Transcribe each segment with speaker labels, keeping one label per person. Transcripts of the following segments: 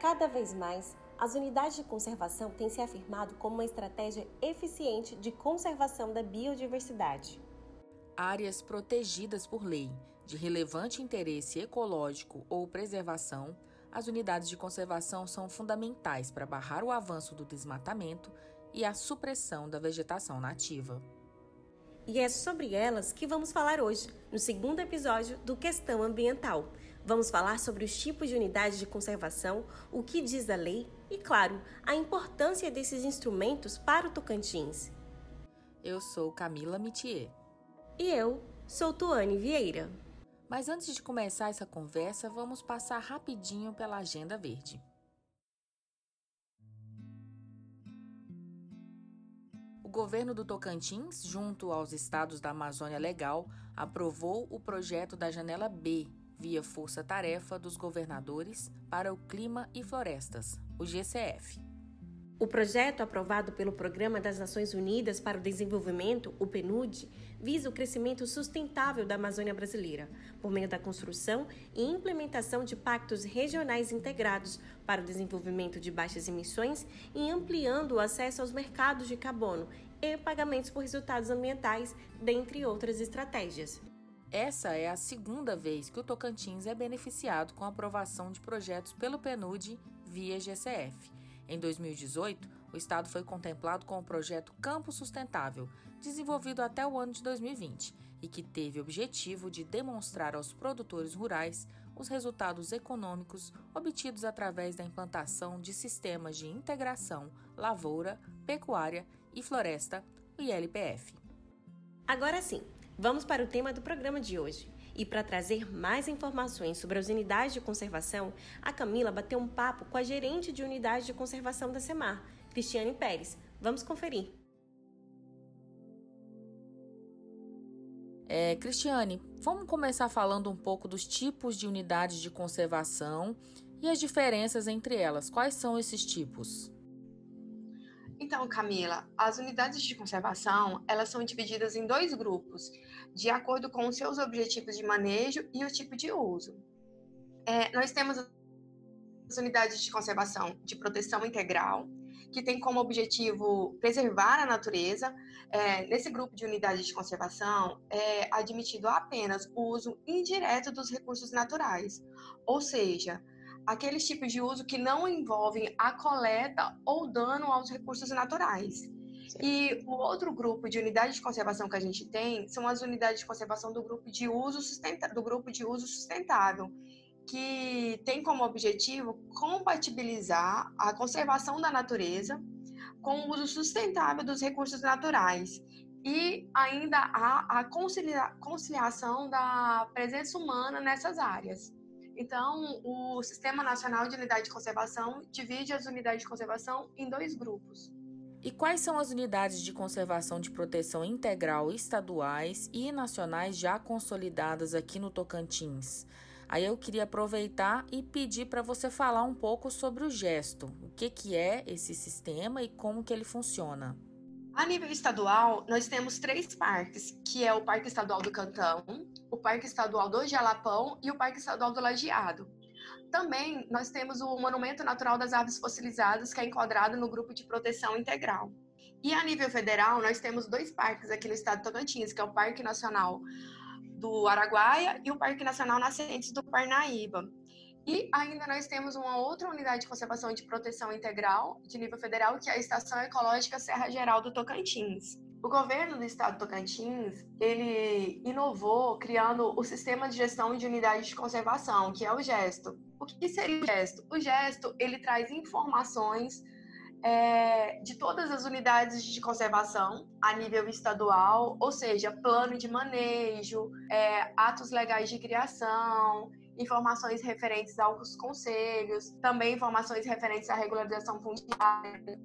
Speaker 1: Cada vez mais, as unidades de conservação têm se afirmado como uma estratégia eficiente de conservação da biodiversidade.
Speaker 2: Áreas protegidas por lei, de relevante interesse ecológico ou preservação, as unidades de conservação são fundamentais para barrar o avanço do desmatamento e a supressão da vegetação nativa.
Speaker 1: E é sobre elas que vamos falar hoje, no segundo episódio do Questão Ambiental. Vamos falar sobre os tipos de unidades de conservação, o que diz a lei e, claro, a importância desses instrumentos para o Tocantins.
Speaker 2: Eu sou Camila Mitier.
Speaker 1: E eu sou Tuane Vieira.
Speaker 2: Mas antes de começar essa conversa, vamos passar rapidinho pela Agenda Verde. O governo do Tocantins, junto aos estados da Amazônia Legal, aprovou o projeto da Janela B, via Força Tarefa dos Governadores para o Clima e Florestas, o GCF.
Speaker 1: O projeto aprovado pelo Programa das Nações Unidas para o Desenvolvimento, o PNUD, visa o crescimento sustentável da Amazônia brasileira, por meio da construção e implementação de pactos regionais integrados para o desenvolvimento de baixas emissões e ampliando o acesso aos mercados de carbono e pagamentos por resultados ambientais, dentre outras estratégias.
Speaker 2: Essa é a segunda vez que o Tocantins é beneficiado com a aprovação de projetos pelo PNUD via GCF em 2018, o estado foi contemplado com o projeto Campo Sustentável, desenvolvido até o ano de 2020 e que teve o objetivo de demonstrar aos produtores rurais os resultados econômicos obtidos através da implantação de sistemas de integração lavoura, pecuária e floresta, o ILPF.
Speaker 1: Agora sim, vamos para o tema do programa de hoje. E para trazer mais informações sobre as unidades de conservação, a Camila bateu um papo com a gerente de unidade de conservação da SEMAR, Cristiane Pérez. Vamos conferir.
Speaker 2: É, Cristiane, vamos começar falando um pouco dos tipos de unidades de conservação e as diferenças entre elas. Quais são esses tipos?
Speaker 3: Então, Camila, as unidades de conservação, elas são divididas em dois grupos, de acordo com os seus objetivos de manejo e o tipo de uso. É, nós temos as unidades de conservação de proteção integral, que tem como objetivo preservar a natureza. É, nesse grupo de unidades de conservação, é admitido apenas o uso indireto dos recursos naturais, ou seja, aqueles tipos de uso que não envolvem a coleta ou dano aos recursos naturais. E o outro grupo de unidades de conservação que a gente tem são as unidades de conservação do grupo de uso, sustenta do grupo de uso sustentável, que tem como objetivo compatibilizar a conservação da natureza com o uso sustentável dos recursos naturais e ainda a, a concilia, conciliação da presença humana nessas áreas. Então, o Sistema Nacional de Unidade de Conservação divide as unidades de conservação em dois grupos.
Speaker 2: E quais são as unidades de conservação de proteção integral estaduais e nacionais já consolidadas aqui no Tocantins? Aí eu queria aproveitar e pedir para você falar um pouco sobre o gesto. O que, que é esse sistema e como que ele funciona?
Speaker 3: A nível estadual, nós temos três parques, que é o Parque Estadual do Cantão, o Parque Estadual do Jalapão e o Parque Estadual do Lajeado. Também nós temos o Monumento Natural das Aves Fossilizadas, que é enquadrado no grupo de proteção integral. E a nível federal, nós temos dois parques aqui no estado de Tocantins, que é o Parque Nacional do Araguaia e o Parque Nacional Nascentes do Parnaíba. E ainda nós temos uma outra unidade de conservação de proteção integral de nível federal, que é a Estação Ecológica Serra Geral do Tocantins. O governo do estado do Tocantins, ele inovou criando o sistema de gestão de unidades de conservação, que é o GESTO. O que seria o GESTO? O GESTO, ele traz informações é, de todas as unidades de conservação a nível estadual, ou seja, plano de manejo, é, atos legais de criação, informações referentes aos conselhos, também informações referentes à regularização fundiária.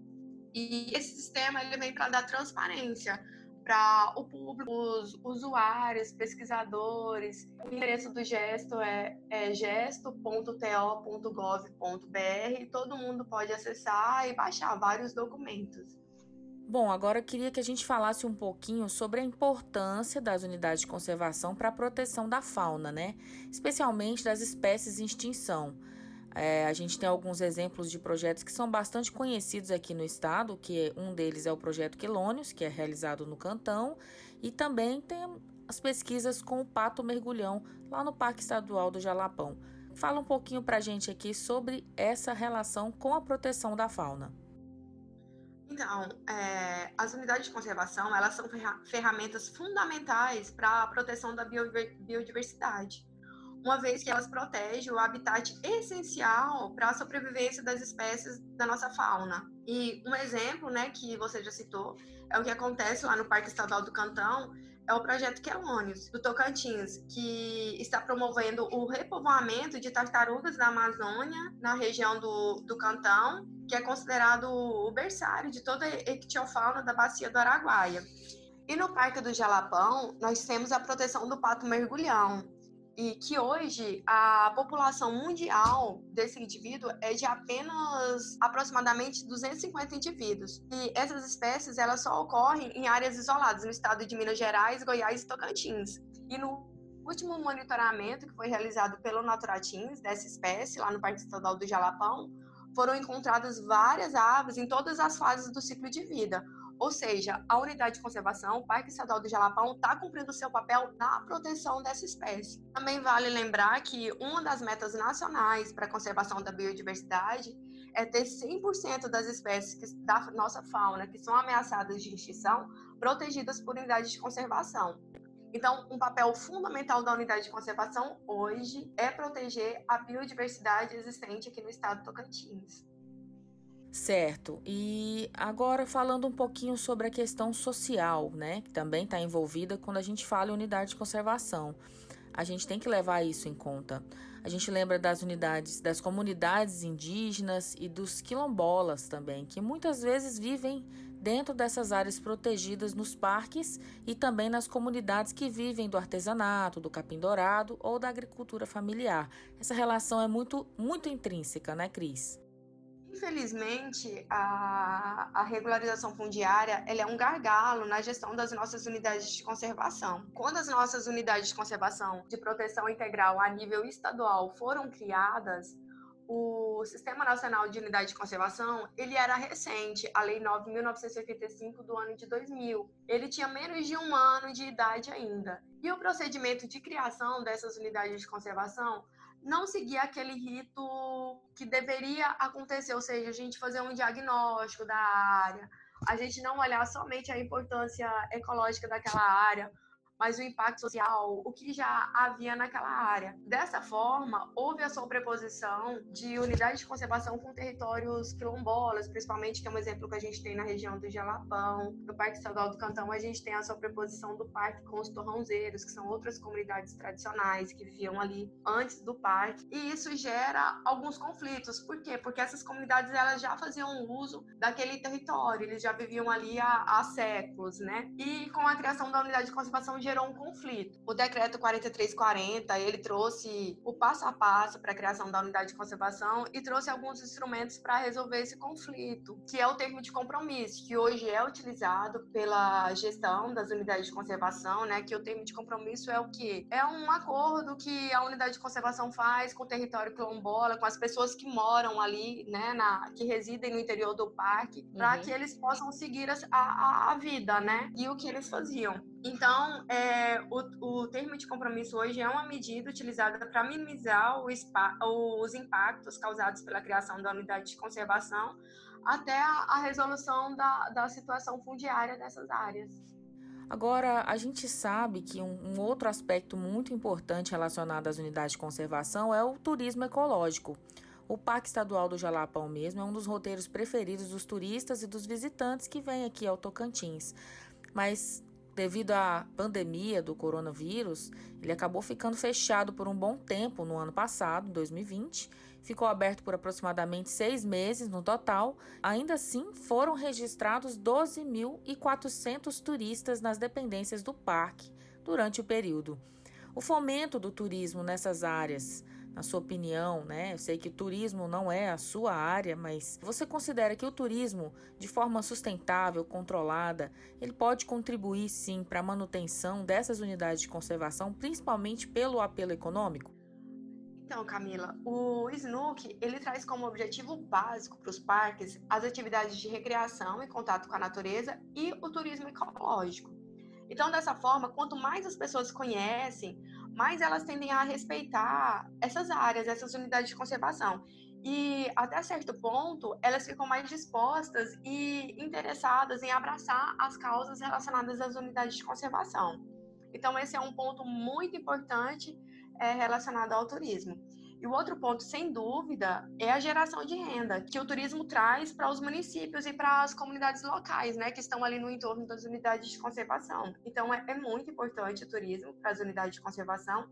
Speaker 3: E esse sistema ele vem para dar transparência para o público, os usuários, pesquisadores. O endereço do Gesto é, é gesto.to.gov.br. Todo mundo pode acessar e baixar vários documentos.
Speaker 2: Bom, agora eu queria que a gente falasse um pouquinho sobre a importância das unidades de conservação para a proteção da fauna, né? Especialmente das espécies em extinção. É, a gente tem alguns exemplos de projetos que são bastante conhecidos aqui no estado, que um deles é o projeto Quelônios, que é realizado no Cantão, e também tem as pesquisas com o pato mergulhão lá no Parque Estadual do Jalapão. Fala um pouquinho para a gente aqui sobre essa relação com a proteção da fauna.
Speaker 3: Então, é, as unidades de conservação elas são ferramentas fundamentais para a proteção da biodiversidade uma vez que elas protegem o habitat essencial para a sobrevivência das espécies da nossa fauna. E um exemplo, né, que você já citou, é o que acontece lá no Parque Estadual do Cantão, é o projeto Quelônios, do Tocantins, que está promovendo o repovoamento de tartarugas da Amazônia, na região do, do Cantão, que é considerado o berçário de toda a ictiofauna da bacia do Araguaia. E no Parque do Jalapão, nós temos a proteção do pato mergulhão, e que hoje a população mundial desse indivíduo é de apenas aproximadamente 250 indivíduos. E essas espécies elas só ocorrem em áreas isoladas no estado de Minas Gerais, Goiás e Tocantins. E no último monitoramento que foi realizado pelo Naturatins dessa espécie lá no Parque Estadual do Jalapão, foram encontradas várias aves em todas as fases do ciclo de vida, ou seja, a unidade de conservação, o Parque Estadual do Jalapão, está cumprindo seu papel na proteção dessa espécie. Também vale lembrar que uma das metas nacionais para a conservação da biodiversidade é ter 100% das espécies da nossa fauna que são ameaçadas de extinção protegidas por unidades de conservação. Então, um papel fundamental da unidade de conservação hoje é proteger a biodiversidade existente aqui no estado do Tocantins.
Speaker 2: Certo. E agora falando um pouquinho sobre a questão social, né, que também está envolvida quando a gente fala em unidade de conservação. A gente tem que levar isso em conta. A gente lembra das unidades, das comunidades indígenas e dos quilombolas também, que muitas vezes vivem dentro dessas áreas protegidas nos parques e também nas comunidades que vivem do artesanato, do capim dourado ou da agricultura familiar. Essa relação é muito, muito intrínseca, né, Cris?
Speaker 3: Infelizmente, a, a regularização fundiária ela é um gargalo na gestão das nossas unidades de conservação. Quando as nossas unidades de conservação de proteção integral a nível estadual foram criadas, o Sistema Nacional de Unidade de Conservação, ele era recente, a Lei 9.985 do ano de 2000. Ele tinha menos de um ano de idade ainda. E o procedimento de criação dessas unidades de conservação não seguir aquele rito que deveria acontecer, ou seja, a gente fazer um diagnóstico da área, a gente não olhar somente a importância ecológica daquela área, mas o impacto social, o que já havia naquela área. Dessa forma, houve a sobreposição de unidades de conservação com territórios quilombolas, principalmente, que é um exemplo que a gente tem na região do Jalapão. No Parque Estadual do Cantão, a gente tem a sobreposição do parque com os torrãozeiros, que são outras comunidades tradicionais que viviam ali antes do parque. E isso gera alguns conflitos. Por quê? Porque essas comunidades elas já faziam uso daquele território, eles já viviam ali há, há séculos, né? E com a criação da unidade de conservação gerou um conflito. O decreto 4340, ele trouxe o passo a passo para a criação da unidade de conservação e trouxe alguns instrumentos para resolver esse conflito, que é o termo de compromisso, que hoje é utilizado pela gestão das unidades de conservação, né, que o termo de compromisso é o que é um acordo que a unidade de conservação faz com o território quilombola, com as pessoas que moram ali, né, na, que residem no interior do parque, para uhum. que eles possam seguir a, a, a vida, né? E o que eles faziam. Então, é, o, o termo de compromisso hoje é uma medida utilizada para minimizar o, os impactos causados pela criação da unidade de conservação até a, a resolução da, da situação fundiária dessas áreas.
Speaker 2: Agora, a gente sabe que um, um, outro aspecto muito importante relacionado às unidades de conservação é o turismo ecológico. O Parque Estadual do Jalapão mesmo é um dos roteiros preferidos dos turistas e dos visitantes que vêm aqui ao Tocantins. Mas devido à pandemia do coronavírus, ele acabou ficando fechado por um bom tempo no ano passado, 2020. Ficou aberto por aproximadamente seis meses no total. Ainda assim, foram registrados 12.400 turistas nas dependências do parque durante o período. O fomento do turismo nessas áreas na sua opinião, né? Eu sei que o turismo não é a sua área, mas você considera que o turismo, de forma sustentável, controlada, ele pode contribuir sim para a manutenção dessas unidades de conservação, principalmente pelo apelo econômico?
Speaker 3: Então, Camila, o SNUC, ele traz como objetivo básico para os parques as atividades de recreação e contato com a natureza e o turismo ecológico. Então, dessa forma, quanto mais as pessoas conhecem, mais elas tendem a respeitar essas áreas, essas unidades de conservação. E até certo ponto, elas ficam mais dispostas e interessadas em abraçar as causas relacionadas às unidades de conservação. Então, esse é um ponto muito importante é, relacionado ao turismo. E o outro ponto, sem dúvida, é a geração de renda que o turismo traz para os municípios e para as comunidades locais, né, que estão ali no entorno das unidades de conservação. Então, é, é muito importante o turismo para as unidades de conservação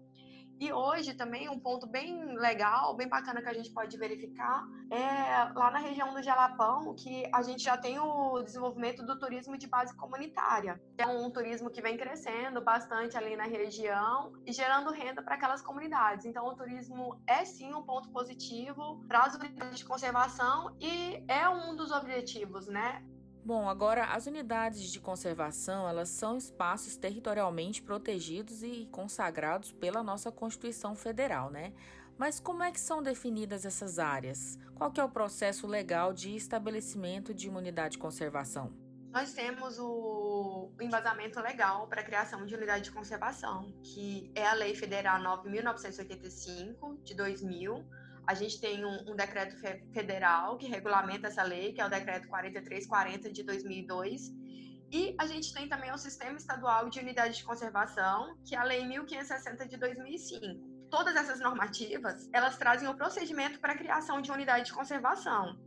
Speaker 3: e hoje também um ponto bem legal, bem bacana que a gente pode verificar é lá na região do Jalapão, que a gente já tem o desenvolvimento do turismo de base comunitária. É um turismo que vem crescendo bastante ali na região e gerando renda para aquelas comunidades. Então o turismo é sim um ponto positivo para as unidades de conservação e é um dos objetivos, né?
Speaker 2: Bom, agora as unidades de conservação, elas são espaços territorialmente protegidos e consagrados pela nossa Constituição Federal, né? Mas como é que são definidas essas áreas? Qual que é o processo legal de estabelecimento de uma unidade de conservação?
Speaker 3: Nós temos o embasamento legal para a criação de unidade de conservação, que é a Lei Federal 9.985 de 2000, a gente tem um, um, decreto federal que regulamenta essa lei, que é o decreto 4340 de 2002. E a gente tem também o Sistema Estadual de Unidade de Conservação, que é a Lei 1560 de 2005. Todas essas normativas, elas trazem o procedimento para a criação de unidade de conservação.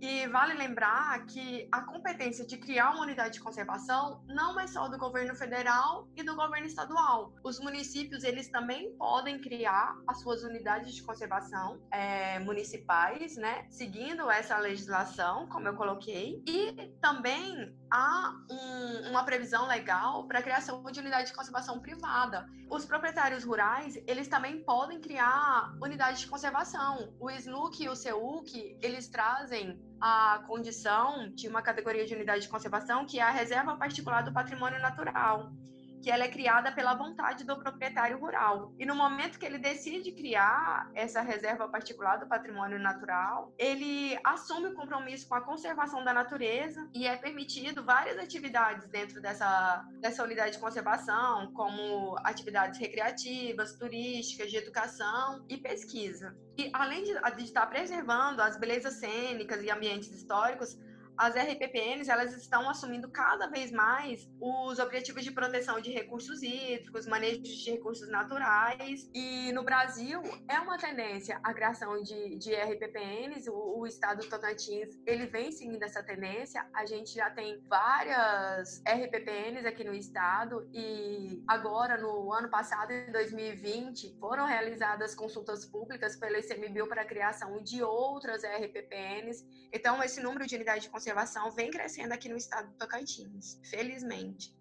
Speaker 3: E vale lembrar que a competência de criar uma unidade de conservação não é só do governo federal e do governo estadual. Os municípios eles também podem criar as suas unidades de conservação é, municipais, né, seguindo essa legislação, como eu coloquei, e também há um, uma previsão legal para a criação de unidade de conservação privada. Os proprietários rurais eles também podem criar unidades de conservação. O SNUC e o CEUC eles trazem a condição de uma categoria de unidade de conservação, que é a reserva particular do patrimônio natural que ela é criada pela vontade do proprietário rural. E no momento que ele decide criar essa reserva particular do patrimônio natural, ele assume o compromisso com a conservação da natureza e é permitido várias atividades dentro dessa, dessa unidade de conservação, como atividades recreativas, turísticas, de educação e pesquisa. E além de, de estar preservando as belezas cênicas e ambientes históricos, as RPPNs elas estão assumindo cada vez mais os objetivos de proteção de recursos hídricos, manejo de recursos naturais. E no Brasil é uma tendência a criação de, de RPPNs. O, o estado do Tocantins ele vem seguindo essa tendência. A gente já tem várias RPPNs aqui no estado e agora no ano passado, em 2020, foram realizadas consultas públicas pelo ICMBio para a criação de outras RPPNs. Então esse número de unidades de conservação vem crescendo aqui no estado do Tocantins, felizmente.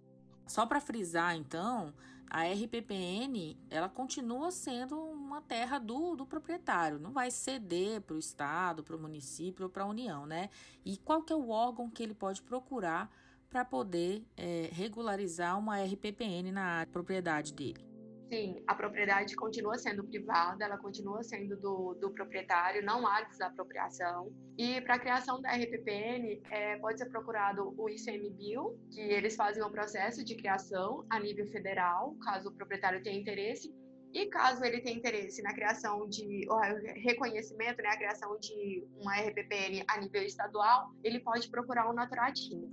Speaker 2: Só para frisar, então, a RPPN ela continua sendo uma terra do, do proprietário, não vai ceder para o estado, para o município ou para a União, né? E qual que é o órgão que ele pode procurar para poder é, regularizar uma RPPN na propriedade dele?
Speaker 3: Sim, a propriedade continua sendo privada, ela continua sendo do, do proprietário, não há desapropriação. E para a criação da RPPN, é, pode ser procurado o ICMBio, que eles fazem um processo de criação a nível federal, caso o proprietário tenha interesse, e caso ele tenha interesse na criação de reconhecimento, né, a criação de uma RPPN a nível estadual, ele pode procurar o Naturatinha.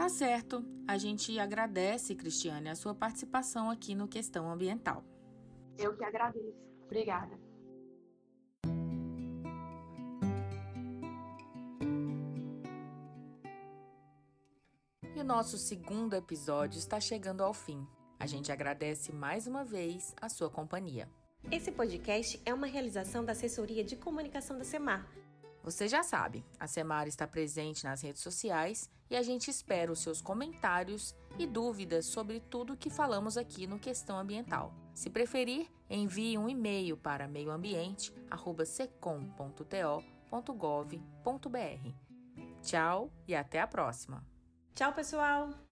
Speaker 2: Tá certo. A gente agradece, Cristiane, a sua participação aqui no Questão Ambiental.
Speaker 3: Eu que agradeço. Obrigada.
Speaker 2: E o nosso segundo episódio está chegando ao fim. A gente agradece mais uma vez a sua companhia.
Speaker 1: Esse podcast é uma realização da Assessoria de Comunicação da SEMAR
Speaker 2: você já sabe, a Semara está presente nas redes sociais e a gente espera os seus comentários e dúvidas sobre tudo que falamos aqui no Questão Ambiental. Se preferir, envie um e-mail para meioambiente@secom.to.gov.br. Tchau e até a próxima.
Speaker 1: Tchau, pessoal.